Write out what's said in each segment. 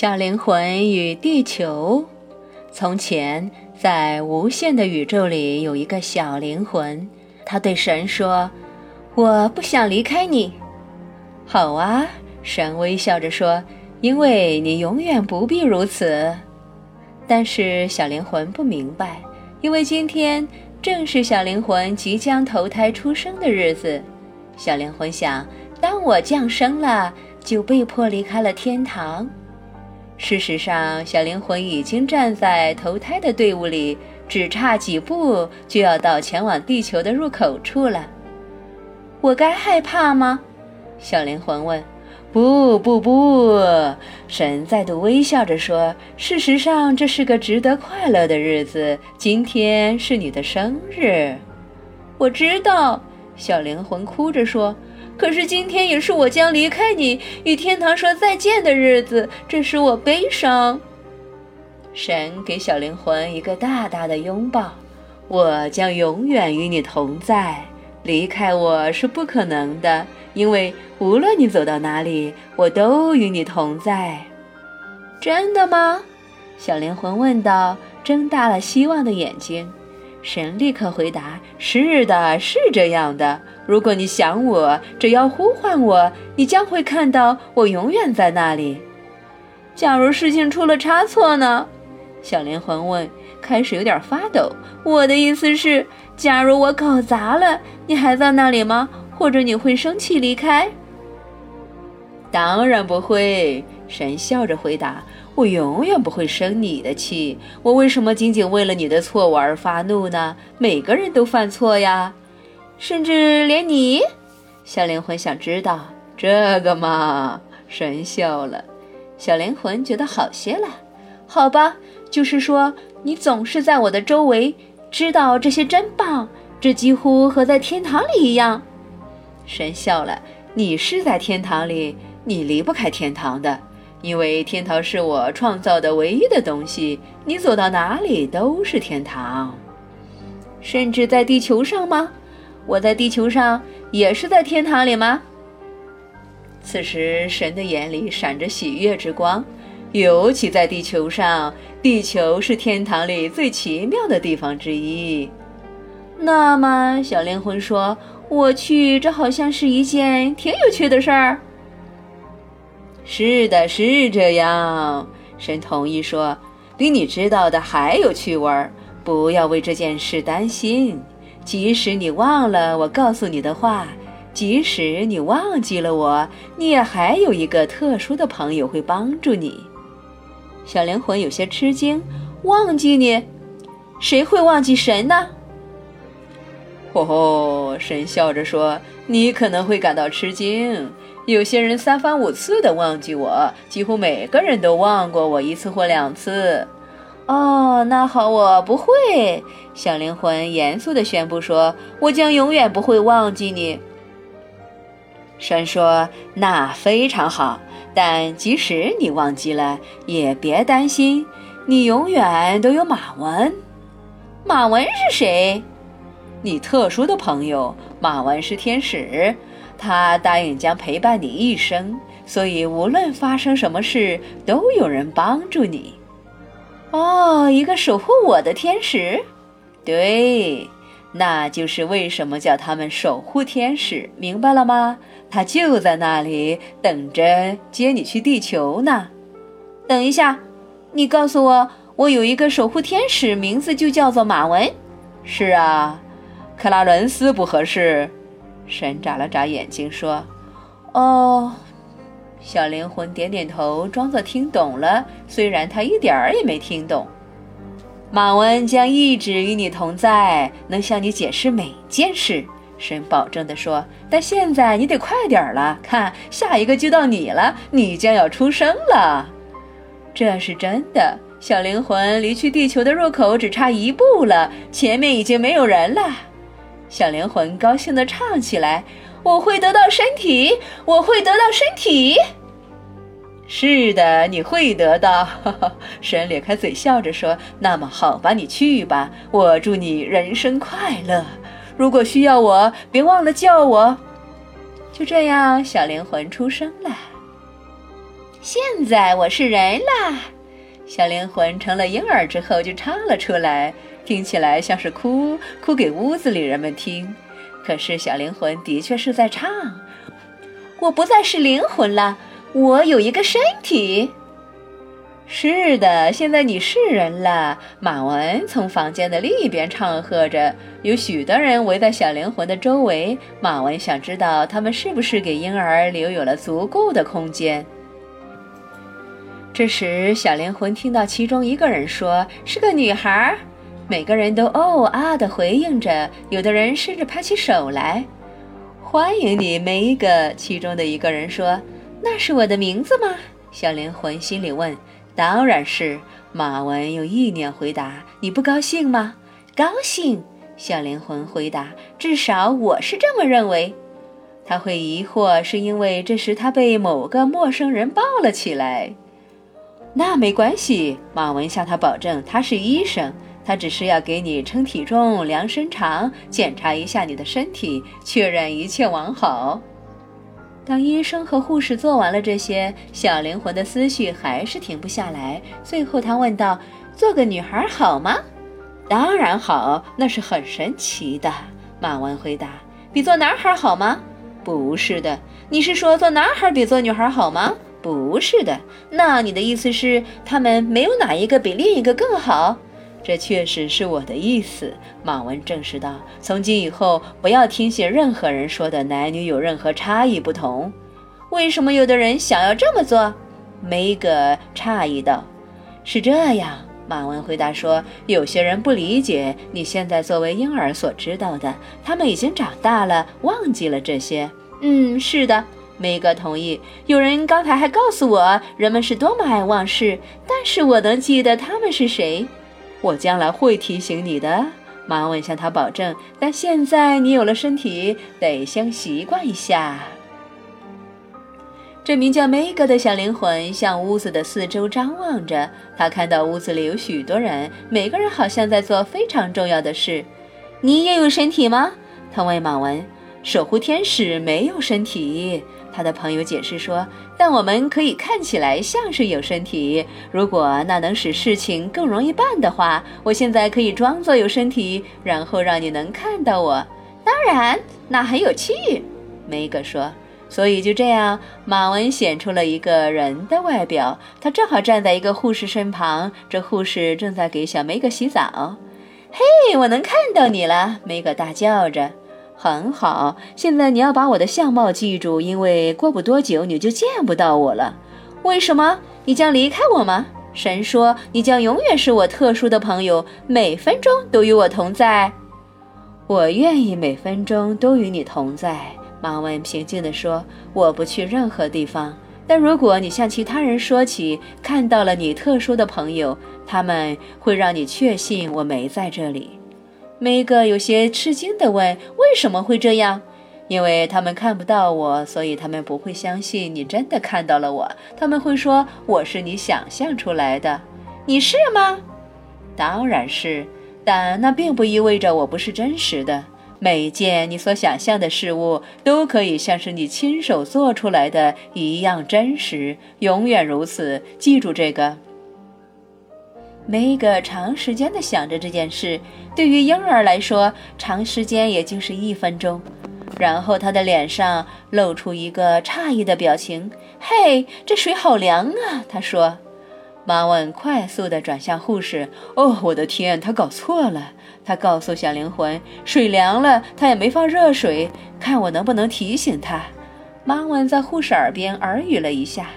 小灵魂与地球。从前，在无限的宇宙里，有一个小灵魂。他对神说：“我不想离开你。”好啊，神微笑着说：“因为你永远不必如此。”但是小灵魂不明白，因为今天正是小灵魂即将投胎出生的日子。小灵魂想：当我降生了，就被迫离开了天堂。事实上，小灵魂已经站在投胎的队伍里，只差几步就要到前往地球的入口处了。我该害怕吗？小灵魂问。不不不，神再度微笑着说：“事实上，这是个值得快乐的日子。今天是你的生日。”我知道，小灵魂哭着说。可是今天也是我将离开你，与天堂说再见的日子，这使我悲伤。神给小灵魂一个大大的拥抱，我将永远与你同在，离开我是不可能的，因为无论你走到哪里，我都与你同在。真的吗？小灵魂问道，睁大了希望的眼睛。神立刻回答：“是的，是这样的。如果你想我，只要呼唤我，你将会看到我永远在那里。假如事情出了差错呢？”小灵魂问，开始有点发抖。我的意思是，假如我搞砸了，你还在那里吗？或者你会生气离开？当然不会。神笑着回答。我永远不会生你的气。我为什么仅仅为了你的错误而发怒呢？每个人都犯错呀，甚至连你。小灵魂想知道这个嘛？神笑了。小灵魂觉得好些了。好吧，就是说你总是在我的周围，知道这些真棒。这几乎和在天堂里一样。神笑了。你是在天堂里，你离不开天堂的。因为天堂是我创造的唯一的东西，你走到哪里都是天堂，甚至在地球上吗？我在地球上也是在天堂里吗？此时，神的眼里闪着喜悦之光，尤其在地球上，地球是天堂里最奇妙的地方之一。那么，小灵魂说：“我去，这好像是一件挺有趣的事儿。”是的，是这样。神同意说：“比你知道的还有趣味儿。不要为这件事担心。即使你忘了我告诉你的话，即使你忘记了我，你也还有一个特殊的朋友会帮助你。”小灵魂有些吃惊：“忘记你？谁会忘记神呢？”吼吼！神笑着说：“你可能会感到吃惊。”有些人三番五次的忘记我，几乎每个人都忘过我一次或两次。哦，那好，我不会。小灵魂严肃地宣布说：“我将永远不会忘记你。”神说：“那非常好，但即使你忘记了，也别担心，你永远都有马文。马文是谁？你特殊的朋友。马文是天使。”他答应将陪伴你一生，所以无论发生什么事，都有人帮助你。哦，一个守护我的天使，对，那就是为什么叫他们守护天使，明白了吗？他就在那里等着接你去地球呢。等一下，你告诉我，我有一个守护天使，名字就叫做马文。是啊，克拉伦斯不合适。神眨了眨眼睛，说：“哦。”小灵魂点点头，装作听懂了，虽然他一点儿也没听懂。马文将一直与你同在，能向你解释每件事。神保证地说：“但现在你得快点儿了，看，下一个就到你了，你将要出生了。”这是真的。小灵魂离去地球的入口只差一步了，前面已经没有人了。小灵魂高兴地唱起来：“我会得到身体，我会得到身体。”是的，你会得到。神咧开嘴笑着说：“那么好吧，你去吧。我祝你人生快乐。如果需要我，别忘了叫我。”就这样，小灵魂出生了。现在我是人啦！小灵魂成了婴儿之后就唱了出来，听起来像是哭，哭给屋子里人们听。可是小灵魂的确是在唱。我不再是灵魂了，我有一个身体。是的，现在你是人了。马文从房间的另一边唱和着，有许多人围在小灵魂的周围。马文想知道他们是不是给婴儿留有了足够的空间。这时，小灵魂听到其中一个人说：“是个女孩。”每个人都哦啊的回应着，有的人甚至拍起手来。欢迎你，梅格。其中的一个人说：“那是我的名字吗？”小灵魂心里问。当然是，马文用意念回答：“你不高兴吗？”“高兴。”小灵魂回答：“至少我是这么认为。”他会疑惑，是因为这时他被某个陌生人抱了起来。那没关系，马文向他保证：“他是医生，他只是要给你称体重、量身长、检查一下你的身体，确认一切完好。”当医生和护士做完了这些，小灵魂的思绪还是停不下来。最后，他问道：“做个女孩好吗？”“当然好，那是很神奇的。”马文回答。“比做男孩好吗？”“不是的。”“你是说做男孩比做女孩好吗？”“不是的。”“那你的意思是，他们没有哪一个比另一个更好？”这确实是我的意思，马文证实道。从今以后，不要听信任何人说的男女有任何差异不同。为什么有的人想要这么做？梅格诧异道。是这样，马文回答说。有些人不理解你现在作为婴儿所知道的，他们已经长大了，忘记了这些。嗯，是的，梅格同意。有人刚才还告诉我，人们是多么爱忘事，但是我能记得他们是谁。我将来会提醒你的，马文向他保证。但现在你有了身体，得先习惯一下。这名叫梅格的小灵魂向屋子的四周张望着，他看到屋子里有许多人，每个人好像在做非常重要的事。你也有身体吗？他问马文。守护天使没有身体。他的朋友解释说：“但我们可以看起来像是有身体。如果那能使事情更容易办的话，我现在可以装作有身体，然后让你能看到我。当然，那很有趣。”梅格说。所以就这样，马文显出了一个人的外表。他正好站在一个护士身旁，这护士正在给小梅格洗澡。“嘿，我能看到你了！”梅格大叫着。很好，现在你要把我的相貌记住，因为过不多久你就见不到我了。为什么？你将离开我吗？神说你将永远是我特殊的朋友，每分钟都与我同在。我愿意每分钟都与你同在。马文平静地说：“我不去任何地方，但如果你向其他人说起看到了你特殊的朋友，他们会让你确信我没在这里。”梅格有些吃惊地问：“为什么会这样？”“因为他们看不到我，所以他们不会相信你真的看到了我。他们会说我是你想象出来的。”“你是吗？”“当然是，但那并不意味着我不是真实的。每一件你所想象的事物都可以像是你亲手做出来的一样真实，永远如此。记住这个。”梅格长时间地想着这件事，对于婴儿来说，长时间也就是一分钟。然后他的脸上露出一个诧异的表情。“嘿，这水好凉啊！”他说。马文快速地转向护士。“哦，我的天，他搞错了。”他告诉小灵魂，“水凉了，他也没放热水。看我能不能提醒他。”马文在护士耳边耳语了一下。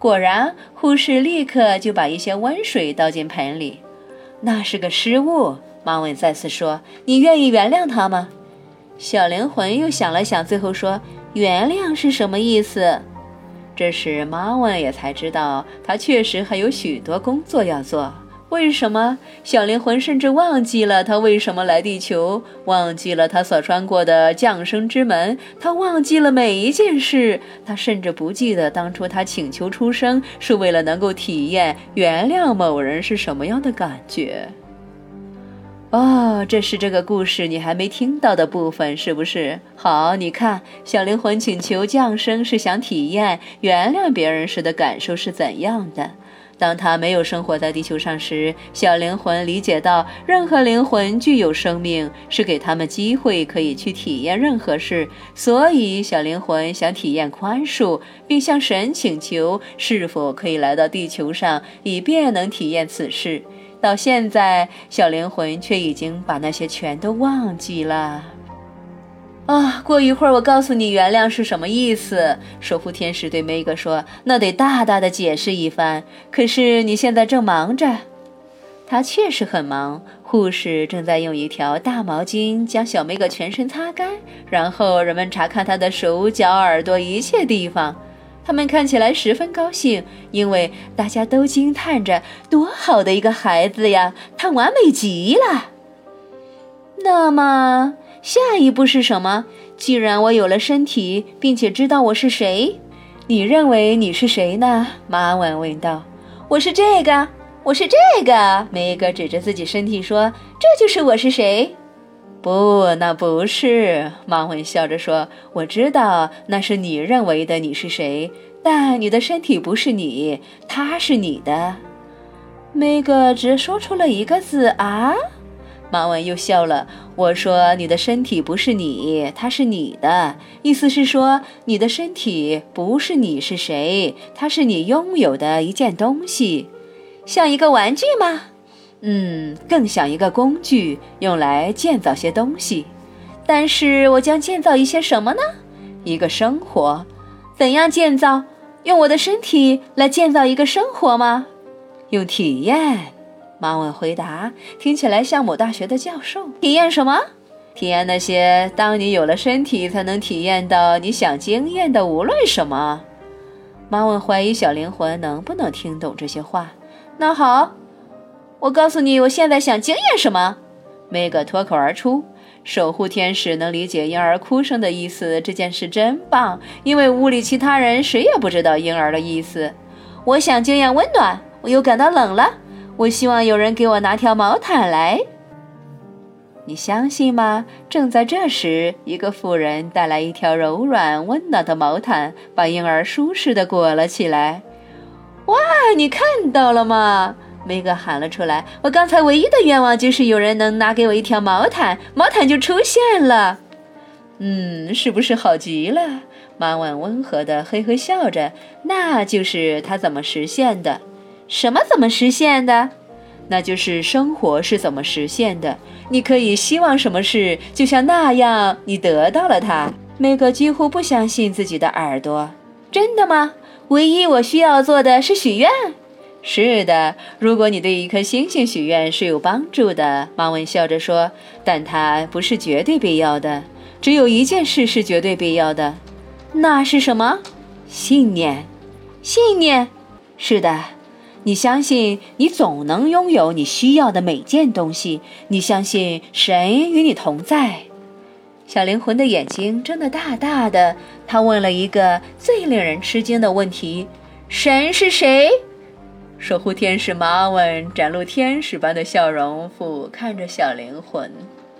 果然，护士立刻就把一些温水倒进盆里。那是个失误，马文再次说：“你愿意原谅他吗？”小灵魂又想了想，最后说：“原谅是什么意思？”这时，马文也才知道，他确实还有许多工作要做。为什么小灵魂甚至忘记了他为什么来地球？忘记了他所穿过的降生之门？他忘记了每一件事？他甚至不记得当初他请求出生是为了能够体验原谅某人是什么样的感觉？哦，这是这个故事你还没听到的部分，是不是？好，你看，小灵魂请求降生是想体验原谅别人时的感受是怎样的。当他没有生活在地球上时，小灵魂理解到，任何灵魂具有生命，是给他们机会可以去体验任何事。所以，小灵魂想体验宽恕，并向神请求是否可以来到地球上，以便能体验此事。到现在，小灵魂却已经把那些全都忘记了。啊，过一会儿我告诉你原谅是什么意思。守护天使对梅格说：“那得大大的解释一番。可是你现在正忙着。”他确实很忙。护士正在用一条大毛巾将小梅格全身擦干，然后人们查看他的手脚、耳朵，一切地方。他们看起来十分高兴，因为大家都惊叹着：“多好的一个孩子呀！他完美极了。”那么下一步是什么？既然我有了身体，并且知道我是谁，你认为你是谁呢？马文问道。“我是这个，我是这个。”梅格指着自己身体说：“这就是我是谁。”不，那不是。马文笑着说：“我知道那是你认为的你是谁，但你的身体不是你，它是你的。”梅格只说出了一个字：“啊。”马文又笑了。我说：“你的身体不是你，它是你的。意思是说，你的身体不是你是谁，它是你拥有的一件东西，像一个玩具吗？”嗯，更像一个工具，用来建造些东西。但是我将建造一些什么呢？一个生活。怎样建造？用我的身体来建造一个生活吗？用体验。马文回答，听起来像某大学的教授。体验什么？体验那些当你有了身体才能体验到你想经验的无论什么。马文怀疑小灵魂能不能听懂这些话。那好。我告诉你，我现在想经验什么？梅格脱口而出。守护天使能理解婴儿哭声的意思，这件事真棒，因为屋里其他人谁也不知道婴儿的意思。我想经验温暖，我又感到冷了。我希望有人给我拿条毛毯来。你相信吗？正在这时，一个妇人带来一条柔软温暖的毛毯，把婴儿舒适地裹了起来。哇，你看到了吗？梅格喊了出来：“我刚才唯一的愿望就是有人能拿给我一条毛毯，毛毯就出现了。”嗯，是不是好极了？妈妈温和的嘿嘿笑着。那就是他怎么实现的？什么怎么实现的？那就是生活是怎么实现的？你可以希望什么事，就像那样，你得到了它。梅格几乎不相信自己的耳朵。真的吗？唯一我需要做的是许愿。是的，如果你对一颗星星许愿是有帮助的，马文笑着说，但它不是绝对必要的。只有一件事是绝对必要的，那是什么？信念。信念。是的，你相信你总能拥有你需要的每件东西。你相信神与你同在。小灵魂的眼睛睁得大大的，他问了一个最令人吃惊的问题：神是谁？守护天使马文展露天使般的笑容，俯瞰着小灵魂。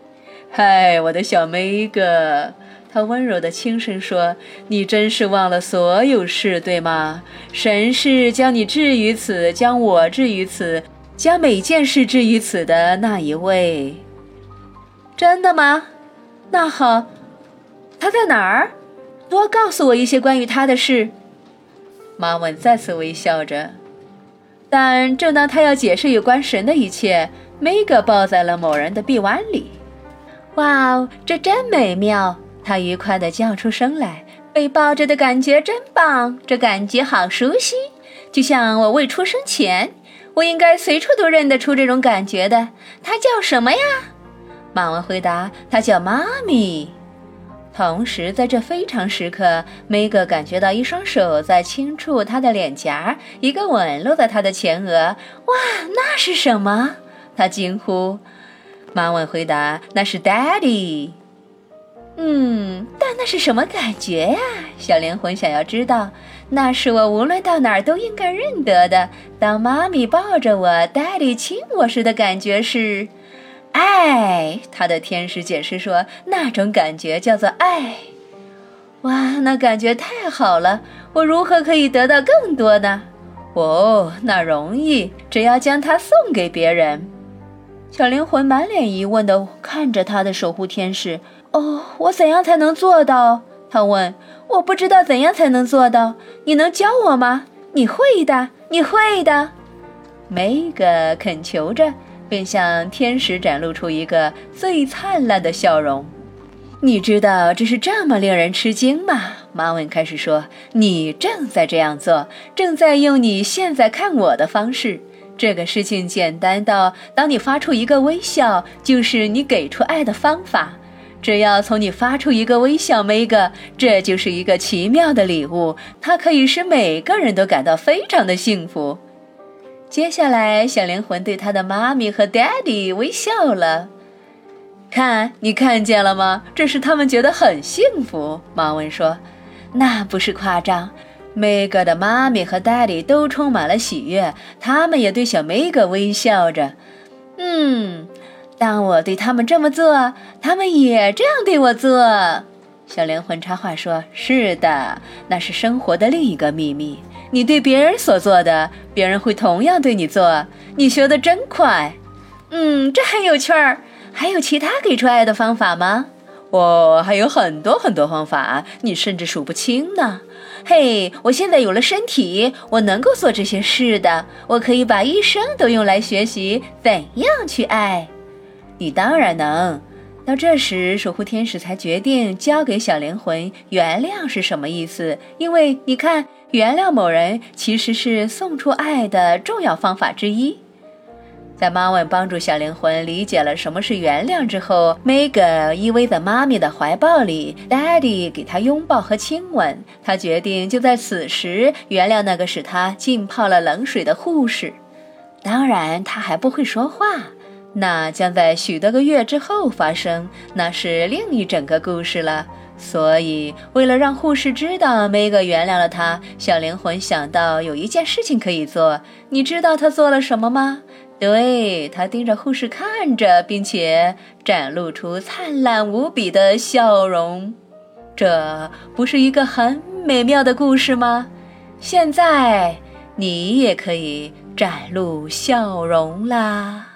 “嗨，我的小梅格！”他温柔的轻声说，“你真是忘了所有事，对吗？神是将你置于此，将我置于此，将每件事置于此的那一位。真的吗？那好，他在哪儿？多告诉我一些关于他的事。”马文再次微笑着。但正当他要解释有关神的一切，梅格抱在了某人的臂弯里。哇哦，这真美妙！他愉快地叫出声来。被抱着的感觉真棒，这感觉好熟悉，就像我未出生前。我应该随处都认得出这种感觉的。他叫什么呀？马文回答：“他叫妈咪。”同时，在这非常时刻，梅格感觉到一双手在轻触她的脸颊，一个吻落在她的前额。哇，那是什么？他惊呼。马文回答：“那是 Daddy。”嗯，但那是什么感觉呀？小灵魂想要知道。那是我无论到哪儿都应该认得的。当妈咪抱着我爹地亲我时的感觉是。爱。他的天使解释说，那种感觉叫做爱。哇，那感觉太好了！我如何可以得到更多呢？哦，那容易，只要将它送给别人。小灵魂满脸疑问地看着他的守护天使。哦，我怎样才能做到？他问。我不知道怎样才能做到，你能教我吗？你会的，你会的。梅格恳求着，并向天使展露出一个最灿烂的笑容。你知道这是这么令人吃惊吗？马文开始说：“你正在这样做，正在用你现在看我的方式。这个事情简单到，当你发出一个微笑，就是你给出爱的方法。”只要从你发出一个微笑，梅格，这就是一个奇妙的礼物，它可以使每个人都感到非常的幸福。接下来，小灵魂对他的妈咪和 daddy 微笑了。看，你看见了吗？这是他们觉得很幸福。马文说：“那不是夸张。”梅格的妈咪和 daddy 都充满了喜悦，他们也对小梅格微笑着。嗯。当我对他们这么做，他们也这样对我做。小灵魂插话说：“是的，那是生活的另一个秘密。你对别人所做的，别人会同样对你做。你学得真快。嗯，这很有趣儿。还有其他给出爱的方法吗？我还有很多很多方法，你甚至数不清呢。嘿，我现在有了身体，我能够做这些事的。我可以把一生都用来学习怎样去爱。”你当然能。到这时，守护天使才决定交给小灵魂原谅是什么意思。因为你看，原谅某人其实是送出爱的重要方法之一。在妈问帮助小灵魂理解了什么是原谅之后，Mega 依偎在妈咪的怀抱里，Daddy 给她拥抱和亲吻。他决定就在此时原谅那个使他浸泡了冷水的护士。当然，他还不会说话。那将在许多个月之后发生，那是另一整个故事了。所以，为了让护士知道梅格原谅了他，小灵魂想到有一件事情可以做。你知道他做了什么吗？对他盯着护士看着，并且展露出灿烂无比的笑容。这不是一个很美妙的故事吗？现在，你也可以展露笑容啦。